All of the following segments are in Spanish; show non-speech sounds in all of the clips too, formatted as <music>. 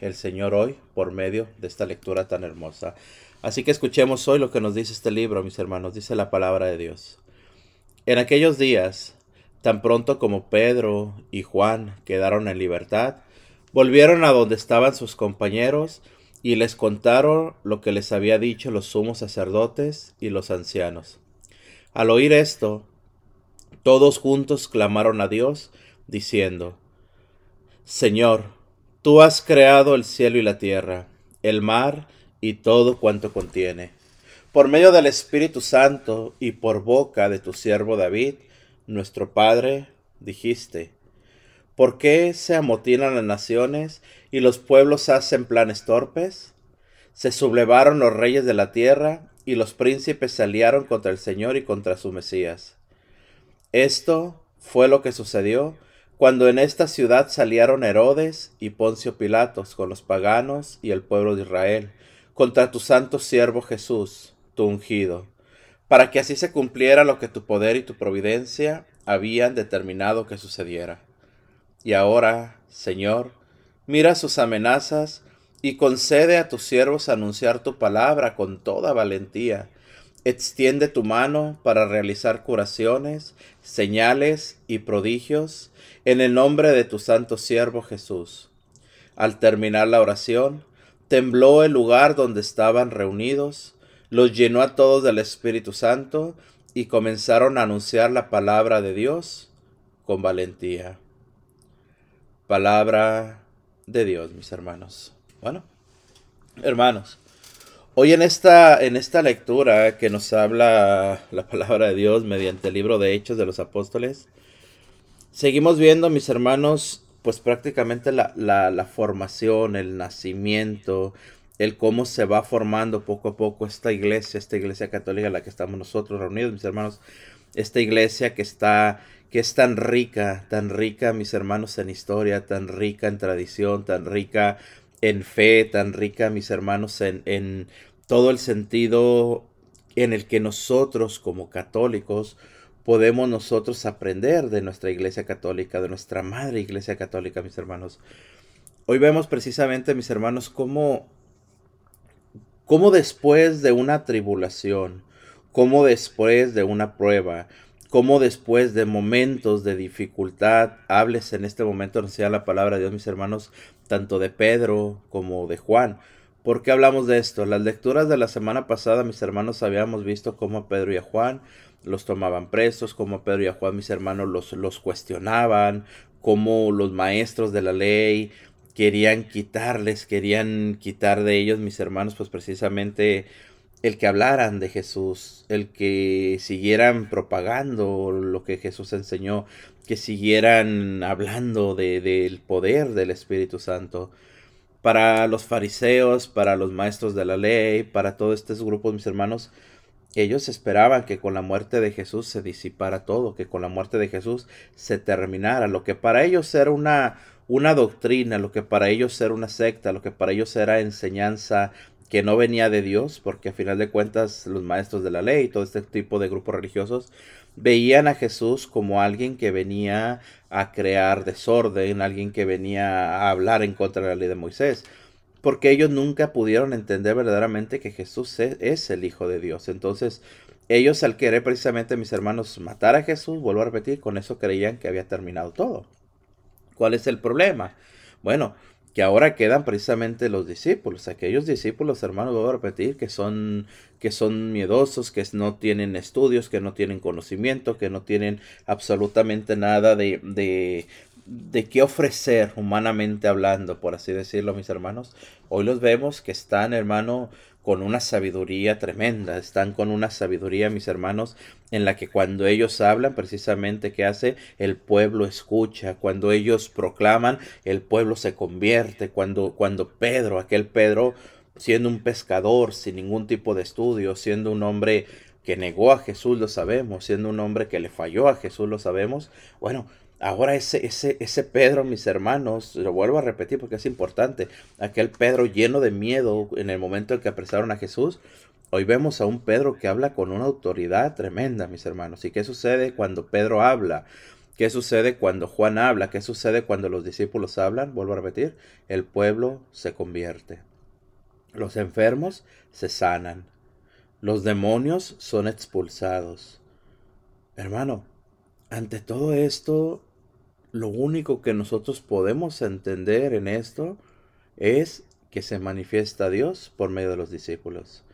el Señor hoy por medio de esta lectura tan hermosa. Así que escuchemos hoy lo que nos dice este libro, mis hermanos, dice la palabra de Dios. En aquellos días, tan pronto como Pedro y Juan quedaron en libertad, volvieron a donde estaban sus compañeros y les contaron lo que les había dicho los sumos sacerdotes y los ancianos. Al oír esto, todos juntos clamaron a Dios, diciendo, Señor, tú has creado el cielo y la tierra, el mar y todo cuanto contiene. Por medio del Espíritu Santo y por boca de tu siervo David, nuestro Padre, dijiste, ¿por qué se amotinan las naciones y los pueblos hacen planes torpes? Se sublevaron los reyes de la tierra y los príncipes se aliaron contra el Señor y contra su Mesías. Esto fue lo que sucedió cuando en esta ciudad salieron Herodes y Poncio Pilatos con los paganos y el pueblo de Israel contra tu santo siervo Jesús, tu ungido, para que así se cumpliera lo que tu poder y tu providencia habían determinado que sucediera. Y ahora, Señor, mira sus amenazas y concede a tus siervos anunciar tu palabra con toda valentía. Extiende tu mano para realizar curaciones, señales y prodigios en el nombre de tu santo siervo Jesús. Al terminar la oración, tembló el lugar donde estaban reunidos, los llenó a todos del Espíritu Santo y comenzaron a anunciar la palabra de Dios con valentía. Palabra de Dios, mis hermanos. Bueno, hermanos, hoy en esta, en esta lectura que nos habla la palabra de Dios mediante el libro de Hechos de los Apóstoles, seguimos viendo, mis hermanos, pues prácticamente la, la, formación, el nacimiento, el cómo se va formando poco a poco esta iglesia, esta iglesia católica en la que estamos nosotros reunidos, mis hermanos, esta iglesia que está, que es tan rica, tan rica, mis hermanos, en historia, tan rica en tradición, tan rica en fe, tan rica, mis hermanos, en, en todo el sentido en el que nosotros como católicos podemos nosotros aprender de nuestra iglesia católica, de nuestra madre iglesia católica, mis hermanos. Hoy vemos precisamente, mis hermanos, cómo, cómo después de una tribulación, cómo después de una prueba, cómo después de momentos de dificultad, hables en este momento, no sea la palabra de Dios, mis hermanos, tanto de Pedro como de Juan. ¿Por qué hablamos de esto? Las lecturas de la semana pasada, mis hermanos, habíamos visto cómo a Pedro y a Juan los tomaban presos, como Pedro y a Juan, mis hermanos, los, los cuestionaban, como los maestros de la ley querían quitarles, querían quitar de ellos, mis hermanos, pues precisamente el que hablaran de Jesús, el que siguieran propagando lo que Jesús enseñó, que siguieran hablando del de, poder del Espíritu Santo. Para los fariseos, para los maestros de la ley, para todos estos grupos, mis hermanos, ellos esperaban que con la muerte de Jesús se disipara todo, que con la muerte de Jesús se terminara. Lo que para ellos era una, una doctrina, lo que para ellos era una secta, lo que para ellos era enseñanza que no venía de Dios, porque a final de cuentas los maestros de la ley y todo este tipo de grupos religiosos veían a Jesús como alguien que venía a crear desorden, alguien que venía a hablar en contra de la ley de Moisés porque ellos nunca pudieron entender verdaderamente que Jesús es el Hijo de Dios. Entonces, ellos al querer precisamente, mis hermanos, matar a Jesús, vuelvo a repetir, con eso creían que había terminado todo. ¿Cuál es el problema? Bueno, que ahora quedan precisamente los discípulos, aquellos discípulos, hermanos, vuelvo a repetir, que son, que son miedosos, que no tienen estudios, que no tienen conocimiento, que no tienen absolutamente nada de, de, de qué ofrecer humanamente hablando, por así decirlo, mis hermanos. Hoy los vemos que están, hermano, con una sabiduría tremenda, están con una sabiduría, mis hermanos, en la que cuando ellos hablan, precisamente, ¿qué hace? El pueblo escucha, cuando ellos proclaman, el pueblo se convierte, cuando, cuando Pedro, aquel Pedro, siendo un pescador, sin ningún tipo de estudio, siendo un hombre que negó a Jesús, lo sabemos, siendo un hombre que le falló a Jesús, lo sabemos, bueno, Ahora ese, ese, ese Pedro, mis hermanos, lo vuelvo a repetir porque es importante, aquel Pedro lleno de miedo en el momento en que apresaron a Jesús, hoy vemos a un Pedro que habla con una autoridad tremenda, mis hermanos. ¿Y qué sucede cuando Pedro habla? ¿Qué sucede cuando Juan habla? ¿Qué sucede cuando los discípulos hablan? Vuelvo a repetir, el pueblo se convierte. Los enfermos se sanan. Los demonios son expulsados. Hermano, ante todo esto, lo único que nosotros podemos entender en esto es que se manifiesta Dios por medio de los discípulos.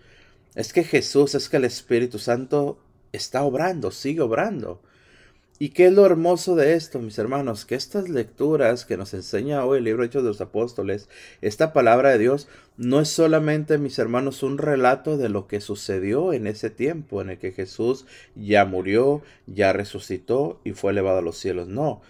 Es que Jesús, es que el Espíritu Santo está obrando, sigue obrando. ¿Y qué es lo hermoso de esto, mis hermanos? Que estas lecturas que nos enseña hoy el libro Hechos de los Apóstoles, esta palabra de Dios, no es solamente, mis hermanos, un relato de lo que sucedió en ese tiempo en el que Jesús ya murió, ya resucitó y fue elevado a los cielos. No,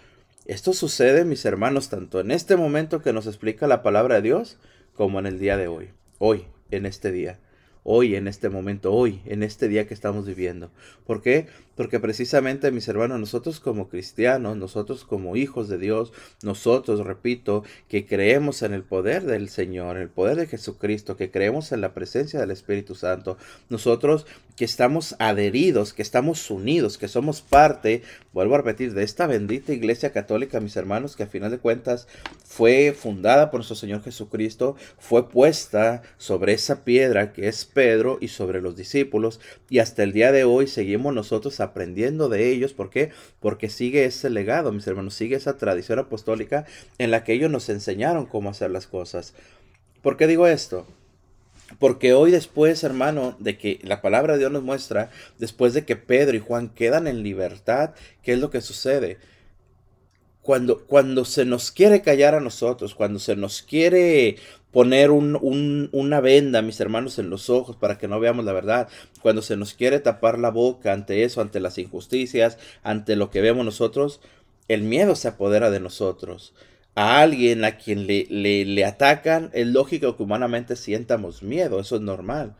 esto sucede, mis hermanos, tanto en este momento que nos explica la palabra de Dios, como en el día de hoy, hoy, en este día hoy, en este momento, hoy, en este día que estamos viviendo. ¿Por qué? Porque precisamente, mis hermanos, nosotros como cristianos, nosotros como hijos de Dios, nosotros, repito, que creemos en el poder del Señor, el poder de Jesucristo, que creemos en la presencia del Espíritu Santo, nosotros que estamos adheridos, que estamos unidos, que somos parte, vuelvo a repetir, de esta bendita iglesia católica, mis hermanos, que a final de cuentas fue fundada por nuestro Señor Jesucristo, fue puesta sobre esa piedra que es Pedro y sobre los discípulos, y hasta el día de hoy seguimos nosotros aprendiendo de ellos. ¿Por qué? Porque sigue ese legado, mis hermanos, sigue esa tradición apostólica en la que ellos nos enseñaron cómo hacer las cosas. ¿Por qué digo esto? Porque hoy después, hermano, de que la palabra de Dios nos muestra, después de que Pedro y Juan quedan en libertad, ¿qué es lo que sucede? Cuando, cuando se nos quiere callar a nosotros, cuando se nos quiere poner una venda, mis hermanos, en los ojos para que no veamos la verdad. Cuando se nos quiere tapar la boca ante eso, ante las injusticias, ante lo que vemos nosotros, el miedo se apodera de nosotros. A alguien a quien le, le, atacan, es lógico que humanamente sientamos miedo, eso es normal.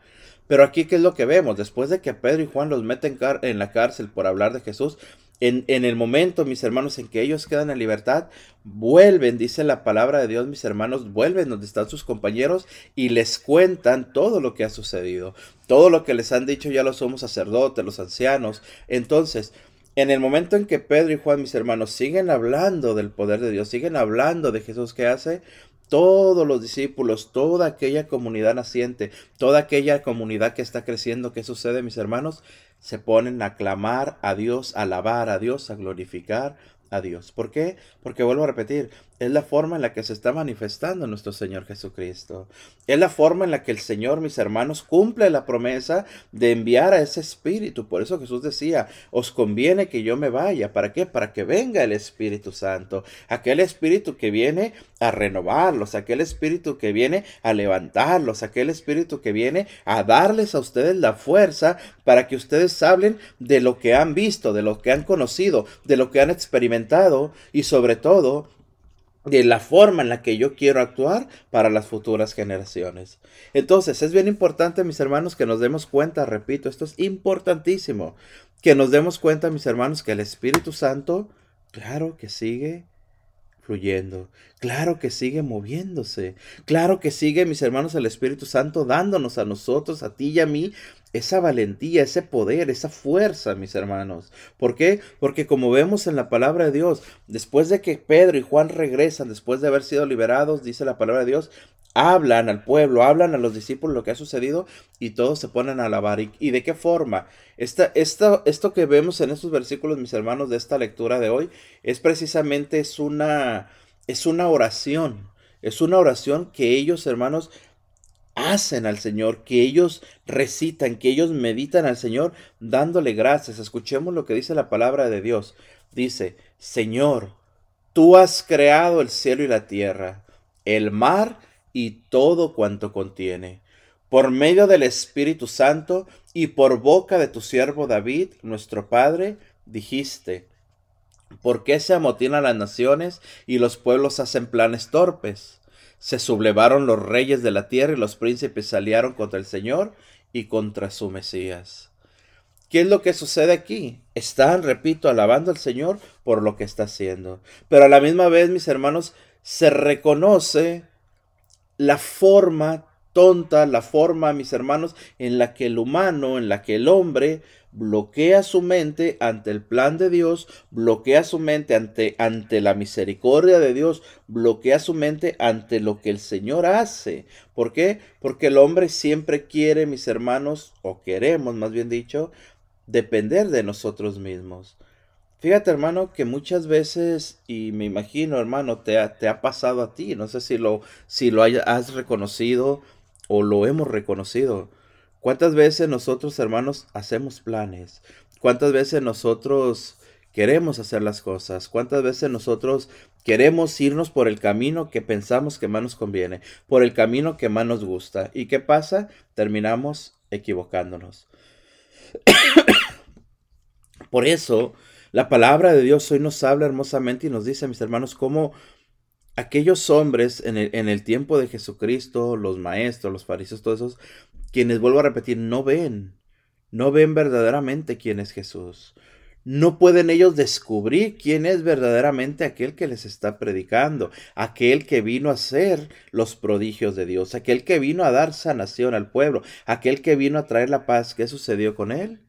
Pero aquí, ¿qué es lo que vemos? Después de que Pedro y Juan los meten en la cárcel por hablar de Jesús, en, el momento, mis hermanos, en que ellos quedan en libertad, vuelven, dice la palabra de Dios, mis hermanos, vuelven donde están sus compañeros y les cuentan todo lo que ha sucedido, todo lo que les han dicho ya los somos sacerdotes, los ancianos. Entonces, en el momento en que Pedro y Juan, mis hermanos, siguen hablando del poder de Dios, siguen hablando de Jesús que hace, todos los discípulos, toda aquella comunidad naciente, toda aquella comunidad que está creciendo, ¿qué sucede, mis hermanos? Se ponen a clamar a Dios, a alabar a Dios, a glorificar a Dios. ¿Por qué? Porque vuelvo a repetir, es la forma en la que se está manifestando nuestro Señor Jesucristo. Es la forma en la que el Señor, mis hermanos, cumple la promesa de enviar a ese Espíritu. Por eso Jesús decía, os conviene que yo me vaya. ¿Para qué? Para que venga el Espíritu Santo. Aquel Espíritu que viene a renovarlos, aquel Espíritu que viene a levantarlos, aquel Espíritu que viene a darles a ustedes la fuerza para que ustedes hablen de lo que han visto, de lo que han conocido, de lo que han experimentado y sobre todo de la forma en la que yo quiero actuar para las futuras generaciones. Entonces, es bien importante, mis hermanos, que nos demos cuenta, repito, esto es importantísimo, que nos demos cuenta, mis hermanos, que el Espíritu Santo, claro que sigue fluyendo. Claro que sigue moviéndose. Claro que sigue, mis hermanos, el Espíritu Santo dándonos a nosotros, a ti y a mí, esa valentía, ese poder, esa fuerza, mis hermanos. ¿Por qué? Porque como vemos en la palabra de Dios, después de que Pedro y Juan regresan, después de haber sido liberados, dice la palabra de Dios, hablan al pueblo, hablan a los discípulos lo que ha sucedido y todos se ponen a alabar. ¿Y, de qué forma? Esta, esto que vemos en estos versículos, mis hermanos, de esta lectura de hoy, es precisamente es una, es una oración. Es una oración que ellos, hermanos, hacen al Señor, que ellos recitan, que ellos meditan al Señor dándole gracias. Escuchemos lo que dice la palabra de Dios. Dice, Señor, tú has creado el cielo y la tierra, el mar y todo cuanto contiene. Por medio del Espíritu Santo y por boca de tu siervo David, nuestro Padre, dijiste, ¿por qué se amotinan las naciones y los pueblos hacen planes torpes? Se sublevaron los reyes de la tierra y los príncipes salieron contra el Señor y contra su Mesías. ¿Qué es lo que sucede aquí? Están, repito, alabando al Señor por lo que está haciendo. Pero a la misma vez, mis hermanos, se reconoce la forma tonta la forma, mis hermanos, en la que el humano, en la que el hombre bloquea su mente ante el plan de Dios, bloquea su mente ante, ante la misericordia de Dios, bloquea su mente ante lo que el Señor hace. ¿Por qué? Porque el hombre siempre quiere, mis hermanos, o queremos más bien dicho, depender de nosotros mismos. Fíjate, hermano, que muchas veces, y me imagino, hermano, te ha, te ha pasado a ti, no sé si lo, si lo has reconocido o lo hemos reconocido. ¿Cuántas veces nosotros, hermanos, hacemos planes? ¿Cuántas veces nosotros queremos hacer las cosas? ¿Cuántas veces nosotros queremos irnos por el camino que pensamos que más nos conviene, por el camino que más nos gusta? ¿Y qué pasa? Terminamos equivocándonos. <coughs> por eso, la palabra de Dios hoy nos habla hermosamente y nos dice, mis hermanos, cómo aquellos hombres en el, tiempo de Jesucristo, los maestros, los fariseos, todos esos, quienes, vuelvo a repetir, no ven, no ven verdaderamente quién es Jesús. No pueden ellos descubrir quién es verdaderamente aquel que les está predicando, aquel que vino a hacer los prodigios de Dios, aquel que vino a dar sanación al pueblo, aquel que vino a traer la paz. ¿Qué sucedió con él?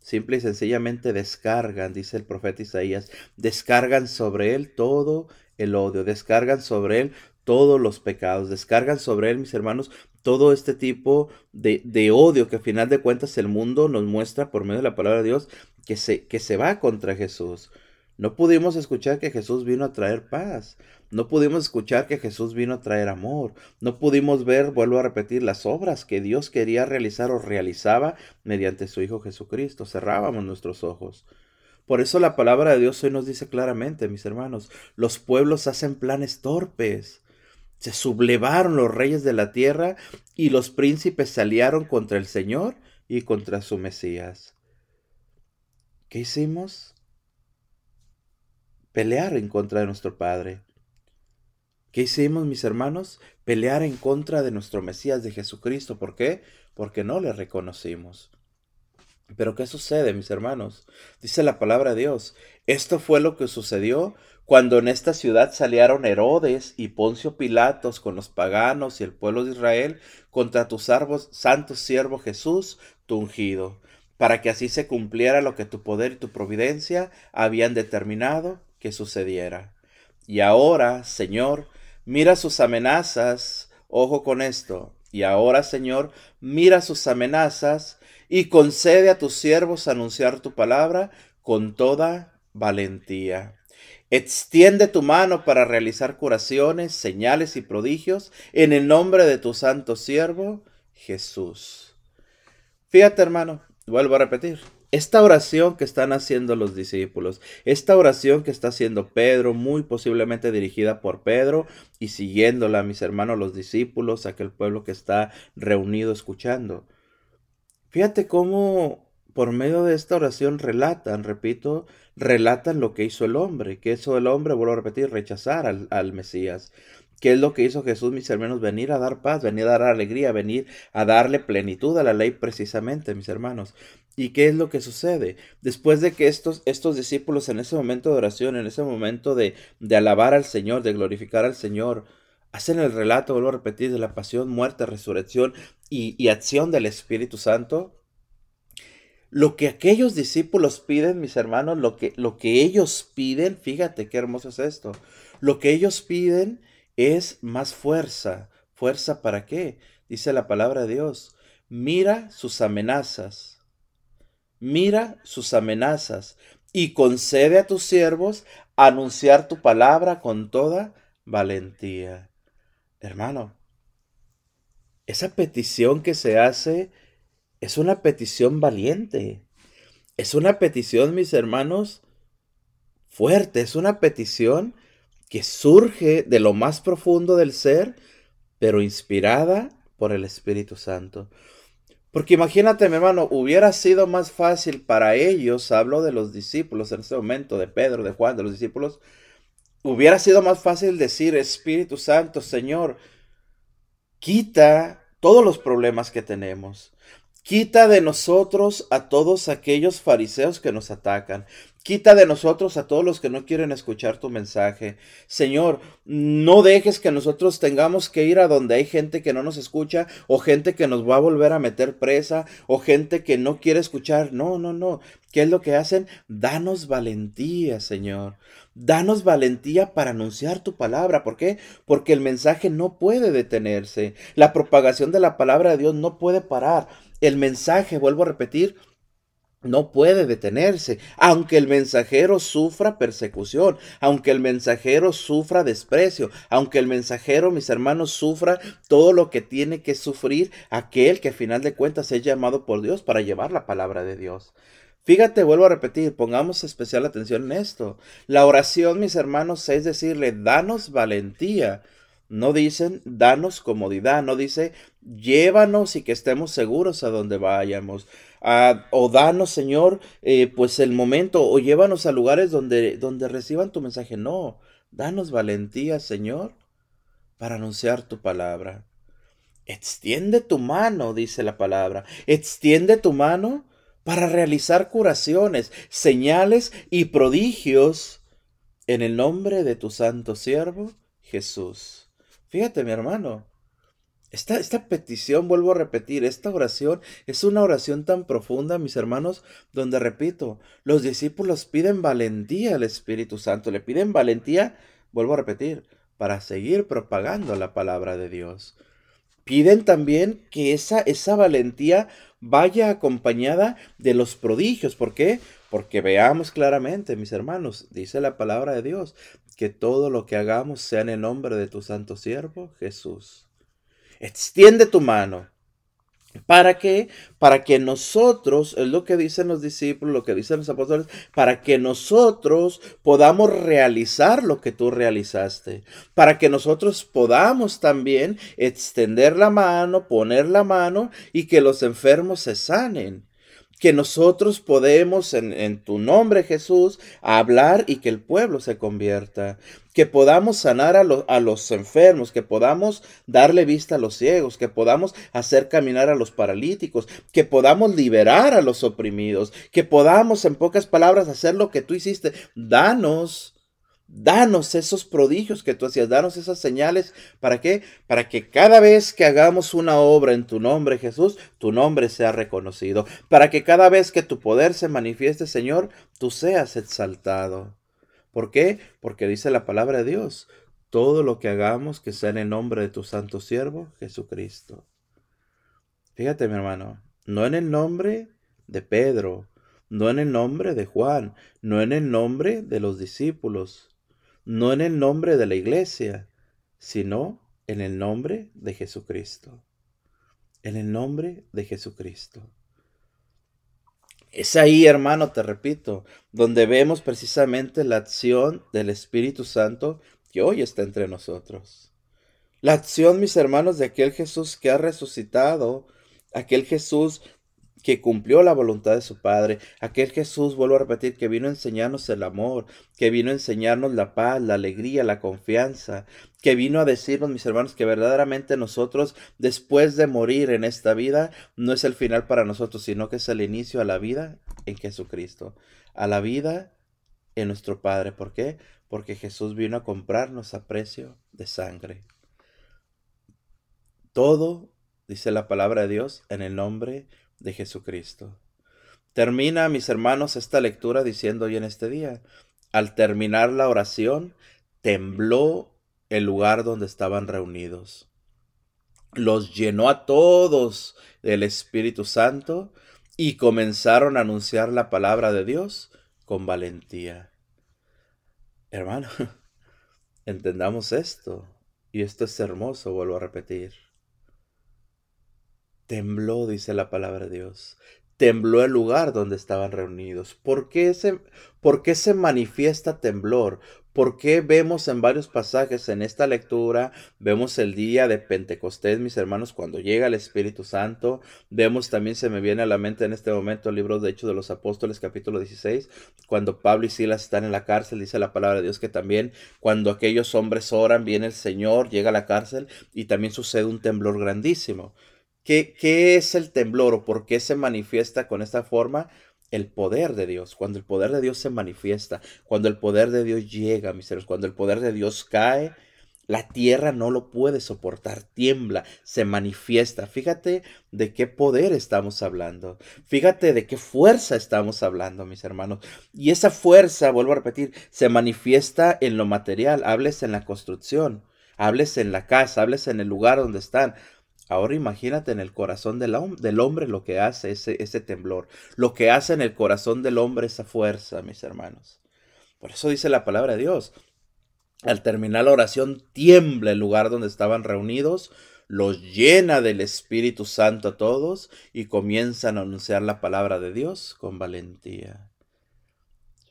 Simple y sencillamente descargan, dice el profeta Isaías, descargan sobre él todo el odio, descargan sobre él todos los pecados, descargan sobre él, mis hermanos, todo este tipo de, de, odio que a final de cuentas el mundo nos muestra por medio de la palabra de Dios que se, que se va contra Jesús. No pudimos escuchar que Jesús vino a traer paz. No pudimos escuchar que Jesús vino a traer amor. No pudimos ver, vuelvo a repetir, las obras que Dios quería realizar o realizaba mediante su Hijo Jesucristo. Cerrábamos nuestros ojos. Por eso la palabra de Dios hoy nos dice claramente, mis hermanos, los pueblos hacen planes torpes. Se sublevaron los reyes de la tierra y los príncipes se aliaron contra el Señor y contra su Mesías. ¿Qué hicimos? Pelear en contra de nuestro Padre. ¿Qué hicimos, mis hermanos? Pelear en contra de nuestro Mesías de Jesucristo. ¿Por qué? Porque no le reconocimos. Pero ¿qué sucede, mis hermanos? Dice la palabra de Dios. Esto fue lo que sucedió cuando en esta ciudad salieron Herodes y Poncio Pilatos con los paganos y el pueblo de Israel contra tu santo siervo Jesús, tu ungido, para que así se cumpliera lo que tu poder y tu providencia habían determinado que sucediera. Y ahora, Señor, mira sus amenazas, ojo con esto, y ahora, Señor, mira sus amenazas y concede a tus siervos anunciar tu palabra con toda valentía. Extiende tu mano para realizar curaciones, señales y prodigios en el nombre de tu santo siervo, Jesús. Fíjate, hermano, vuelvo a repetir. Esta oración que están haciendo los discípulos, esta oración que está haciendo Pedro, muy posiblemente dirigida por Pedro y siguiéndola, mis hermanos, los discípulos, aquel pueblo que está reunido escuchando. Fíjate cómo por medio de esta oración relatan, repito, relatan lo que hizo el hombre, que hizo el hombre, vuelvo a repetir, rechazar al, Mesías. ¿Qué es lo que hizo Jesús, mis hermanos? Venir a dar paz, venir a dar alegría, venir a darle plenitud a la ley precisamente, mis hermanos. ¿Y qué es lo que sucede? Después de que estos, estos discípulos en ese momento de oración, en ese momento de, de alabar al Señor, de glorificar al Señor, hacen el relato, vuelvo a repetir, de la pasión, muerte, resurrección y, y acción del Espíritu Santo, lo que aquellos discípulos piden, mis hermanos, lo que, lo que ellos piden, fíjate qué hermoso es esto, lo que ellos piden es más fuerza. ¿Fuerza para qué? Dice la palabra de Dios. Mira sus amenazas. Mira sus amenazas y concede a tus siervos anunciar tu palabra con toda valentía. Hermano, esa petición que se hace es una petición valiente. Es una petición, mis hermanos, fuerte. Es una petición que surge de lo más profundo del ser, pero inspirada por el Espíritu Santo. Porque imagínate, mi hermano, hubiera sido más fácil para ellos, hablo de los discípulos en ese momento, de Pedro, de Juan, de los discípulos, hubiera sido más fácil decir, Espíritu Santo, Señor, quita todos los problemas que tenemos. Quita de nosotros a todos aquellos fariseos que nos atacan. Quita de nosotros a todos los que no quieren escuchar tu mensaje. Señor, no dejes que nosotros tengamos que ir a donde hay gente que no nos escucha o gente que nos va a volver a meter presa o gente que no quiere escuchar. No, no, no. ¿Qué es lo que hacen? Danos valentía, Señor. Danos valentía para anunciar tu palabra. ¿Por qué? Porque el mensaje no puede detenerse. La propagación de la palabra de Dios no puede parar. El mensaje, vuelvo a repetir, no puede detenerse, aunque el mensajero sufra persecución, aunque el mensajero sufra desprecio, aunque el mensajero, mis hermanos, sufra todo lo que tiene que sufrir aquel que a final de cuentas es llamado por Dios para llevar la palabra de Dios. Fíjate, vuelvo a repetir, pongamos especial atención en esto. La oración, mis hermanos, es decirle, danos valentía no dicen, danos comodidad, no dice, llévanos y que estemos seguros a donde vayamos. Ah, o danos, Señor, eh, pues el momento, o llévanos a lugares donde, donde reciban tu mensaje. No, danos valentía, Señor, para anunciar tu palabra. Extiende tu mano, dice la palabra. Extiende tu mano para realizar curaciones, señales y prodigios en el nombre de tu santo siervo Jesús. Fíjate, mi hermano, esta, petición, vuelvo a repetir, esta oración es una oración tan profunda, mis hermanos, donde, repito, los discípulos piden valentía al Espíritu Santo, le piden valentía, vuelvo a repetir, para seguir propagando la palabra de Dios. Piden también que esa, esa valentía vaya acompañada de los prodigios. ¿Por qué? Porque veamos claramente, mis hermanos, dice la palabra de Dios, que todo lo que hagamos sea en el nombre de tu santo siervo Jesús. Extiende tu mano. ¿Para qué? Para que nosotros, es lo que dicen los discípulos, lo que dicen los apóstoles, para que nosotros podamos realizar lo que tú realizaste, para que nosotros podamos también extender la mano, poner la mano y que los enfermos se sanen que nosotros podemos en, tu nombre Jesús hablar y que el pueblo se convierta, que podamos sanar a, a, los enfermos, que podamos darle vista a los ciegos, que podamos hacer caminar a los paralíticos, que podamos liberar a los oprimidos, que podamos en pocas palabras hacer lo que tú hiciste. Danos Danos esos prodigios que tú hacías, danos esas señales. ¿Para qué? Para que cada vez que hagamos una obra en tu nombre, Jesús, tu nombre sea reconocido. Para que cada vez que tu poder se manifieste, Señor, tú seas exaltado. ¿Por qué? Porque dice la palabra de Dios, todo lo que hagamos que sea en el nombre de tu santo siervo, Jesucristo. Fíjate, mi hermano, no en el nombre de Pedro, no en el nombre de Juan, no en el nombre de los discípulos, no en el nombre de la iglesia, sino en el nombre de Jesucristo. En el nombre de Jesucristo. Es ahí, hermano, te repito, donde vemos precisamente la acción del Espíritu Santo que hoy está entre nosotros. La acción, mis hermanos, de aquel Jesús que ha resucitado, aquel Jesús que cumplió la voluntad de su Padre, aquel Jesús, vuelvo a repetir, que vino a enseñarnos el amor, que vino a enseñarnos la paz, la alegría, la confianza, que vino a decirnos, mis hermanos, que verdaderamente nosotros, después de morir en esta vida, no es el final para nosotros, sino que es el inicio a la vida en Jesucristo, a la vida en nuestro Padre. ¿Por qué? Porque Jesús vino a comprarnos a precio de sangre. Todo, dice la palabra de Dios, en el nombre de Jesucristo. Termina, mis hermanos, esta lectura diciendo hoy en este día, al terminar la oración, tembló el lugar donde estaban reunidos. Los llenó a todos del Espíritu Santo y comenzaron a anunciar la palabra de Dios con valentía. Hermano, <laughs> entendamos esto. Y esto es hermoso, vuelvo a repetir. Tembló, dice la palabra de Dios. Tembló el lugar donde estaban reunidos. ¿Por qué, se, ¿Por qué se manifiesta temblor? ¿Por qué vemos en varios pasajes en esta lectura? Vemos el día de Pentecostés, mis hermanos, cuando llega el Espíritu Santo. Vemos también, se me viene a la mente en este momento el libro de Hechos de los Apóstoles, capítulo 16, cuando Pablo y Silas están en la cárcel, dice la palabra de Dios que también cuando aquellos hombres oran, viene el Señor, llega a la cárcel y también sucede un temblor grandísimo. ¿Qué, ¿Qué es el temblor o por qué se manifiesta con esta forma? el poder de Dios, cuando el poder de Dios se manifiesta, cuando el poder de Dios llega, mis hermanos, cuando el poder de Dios cae, la tierra no lo puede soportar, tiembla, se manifiesta. Fíjate de qué poder estamos hablando. Fíjate de qué fuerza estamos hablando, mis hermanos. Y esa fuerza, vuelvo a repetir, se manifiesta en lo material. Hables en la construcción, hables en la casa, hables en el lugar donde están. Ahora imagínate en el corazón del, hombre lo que hace ese, ese temblor, lo que hace en el corazón del hombre esa fuerza, mis hermanos. Por eso dice la palabra de Dios. Al terminar la oración, tiembla el lugar donde estaban reunidos, los llena del Espíritu Santo a todos y comienzan a anunciar la palabra de Dios con valentía.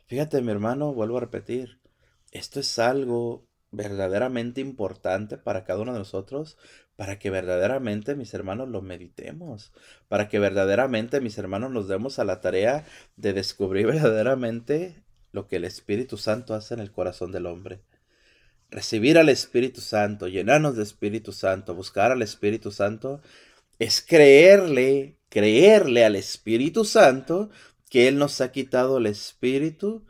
Fíjate, mi hermano, vuelvo a repetir, esto es algo verdaderamente importante para cada uno de nosotros, para que verdaderamente, mis hermanos, lo meditemos, para que verdaderamente, mis hermanos, nos demos a la tarea de descubrir <laughs> verdaderamente lo que el Espíritu Santo hace en el corazón del hombre. Recibir al Espíritu Santo, llenarnos de Espíritu Santo, buscar al Espíritu Santo, es creerle, creerle al Espíritu Santo que Él nos ha quitado el espíritu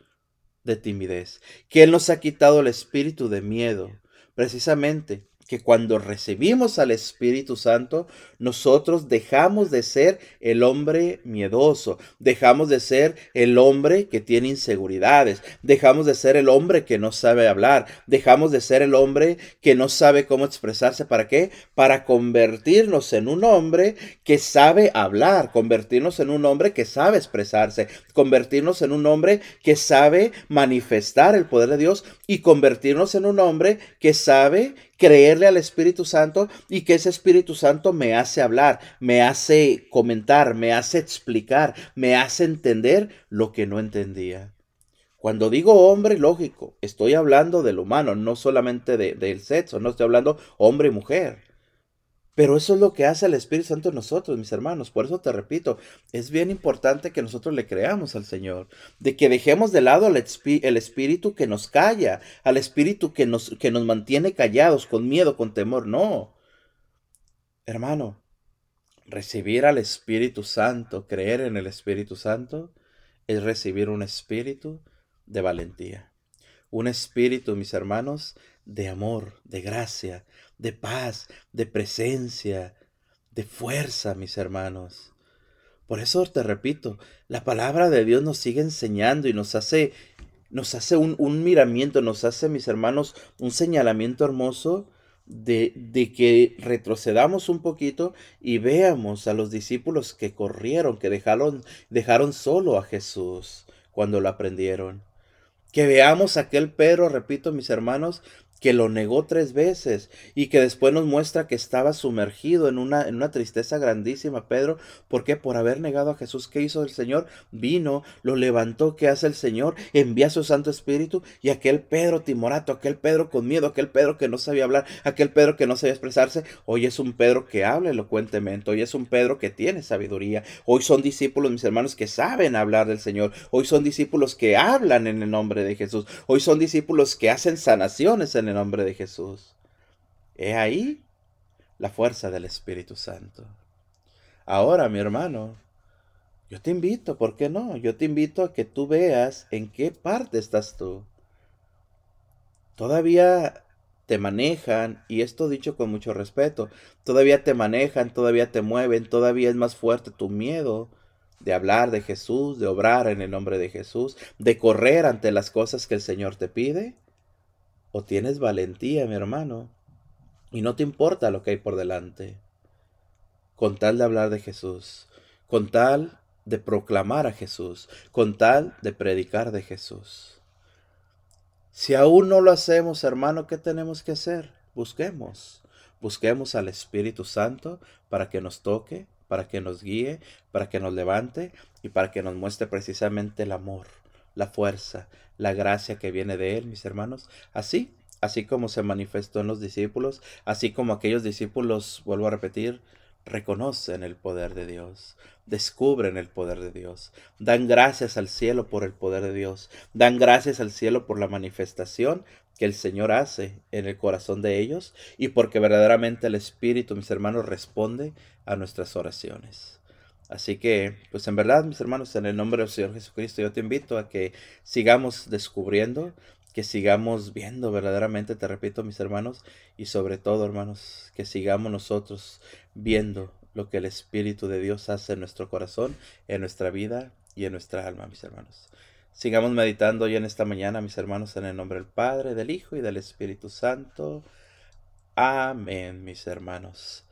de timidez, que Él nos ha quitado el espíritu de miedo. Precisamente que cuando recibimos al Espíritu Santo, nosotros dejamos de ser el hombre miedoso, dejamos de ser el hombre que tiene inseguridades, dejamos de ser el hombre que no sabe hablar, dejamos de ser el hombre que no sabe cómo expresarse. ¿Para qué? Para convertirnos en un hombre que sabe hablar, convertirnos en un hombre que sabe expresarse, convertirnos en un hombre que sabe manifestar el poder de Dios y convertirnos en un hombre que sabe creerle al Espíritu Santo y que ese Espíritu Santo me hace hablar, me hace comentar, me hace explicar, me hace entender lo que no entendía. Cuando digo hombre, lógico, estoy hablando del humano, no solamente del sexo, no estoy hablando hombre y mujer. Pero eso es lo que hace el Espíritu Santo en nosotros, mis hermanos. Por eso te repito, es bien importante que nosotros le creamos al Señor, de que dejemos de lado el, Espíritu que nos calla, al Espíritu que nos, que nos mantiene callados, con miedo, con temor. No. Hermano, recibir al Espíritu Santo, creer en el Espíritu Santo, es recibir un espíritu de valentía. Un espíritu, mis hermanos, de amor, de gracia, de paz, de presencia, de fuerza, mis hermanos. Por eso te repito, la palabra de Dios nos sigue enseñando y nos hace, nos hace un, un miramiento, nos hace, mis hermanos, un señalamiento hermoso de, de, que retrocedamos un poquito y veamos a los discípulos que corrieron, que dejaron, dejaron solo a Jesús cuando lo aprendieron. Que veamos aquel Pedro, repito mis hermanos, que lo negó tres veces y que después nos muestra que estaba sumergido en una, en una tristeza grandísima, Pedro, porque por haber negado a Jesús, ¿qué hizo el Señor? Vino, lo levantó, ¿qué hace el Señor? Envía a su Santo Espíritu y aquel Pedro timorato, aquel Pedro con miedo, aquel Pedro que no sabía hablar, aquel Pedro que no sabía expresarse, hoy es un Pedro que habla elocuentemente, hoy es un Pedro que tiene sabiduría, hoy son discípulos, mis hermanos, que saben hablar del Señor, hoy son discípulos que hablan en el nombre de Jesús, hoy son discípulos que hacen sanaciones en el nombre de Jesús. He ahí la fuerza del Espíritu Santo. Ahora, mi hermano, yo te invito, ¿por qué no? Yo te invito a que tú veas en qué parte estás tú. Todavía te manejan, y esto dicho con mucho respeto, todavía te manejan, todavía te mueven, todavía es más fuerte tu miedo de hablar de Jesús, de obrar en el nombre de Jesús, de correr ante las cosas que el Señor te pide tienes valentía, mi hermano, y no te importa lo que hay por delante, con tal de hablar de Jesús, con tal de proclamar a Jesús, con tal de predicar de Jesús. Si aún no lo hacemos, hermano, ¿qué tenemos que hacer? Busquemos, busquemos al Espíritu Santo para que nos toque, para que nos guíe, para que nos levante y para que nos muestre precisamente el amor, la fuerza, la gracia que viene de Él, mis hermanos. Así, así como se manifestó en los discípulos, así como aquellos discípulos, vuelvo a repetir, reconocen el poder de Dios, descubren el poder de Dios, dan gracias al cielo por el poder de Dios, dan gracias al cielo por la manifestación que el Señor hace en el corazón de ellos y porque verdaderamente el Espíritu, mis hermanos, responde a nuestras oraciones. Así que, pues en verdad, mis hermanos, en el nombre del Señor Jesucristo, yo te invito a que sigamos descubriendo, que sigamos viendo verdaderamente, te repito, mis hermanos, y sobre todo, hermanos, que sigamos nosotros viendo lo que el Espíritu de Dios hace en nuestro corazón, en nuestra vida y en nuestra alma, mis hermanos. Sigamos meditando hoy en esta mañana, mis hermanos, en el nombre del Padre, del Hijo y del Espíritu Santo. Amén, mis hermanos.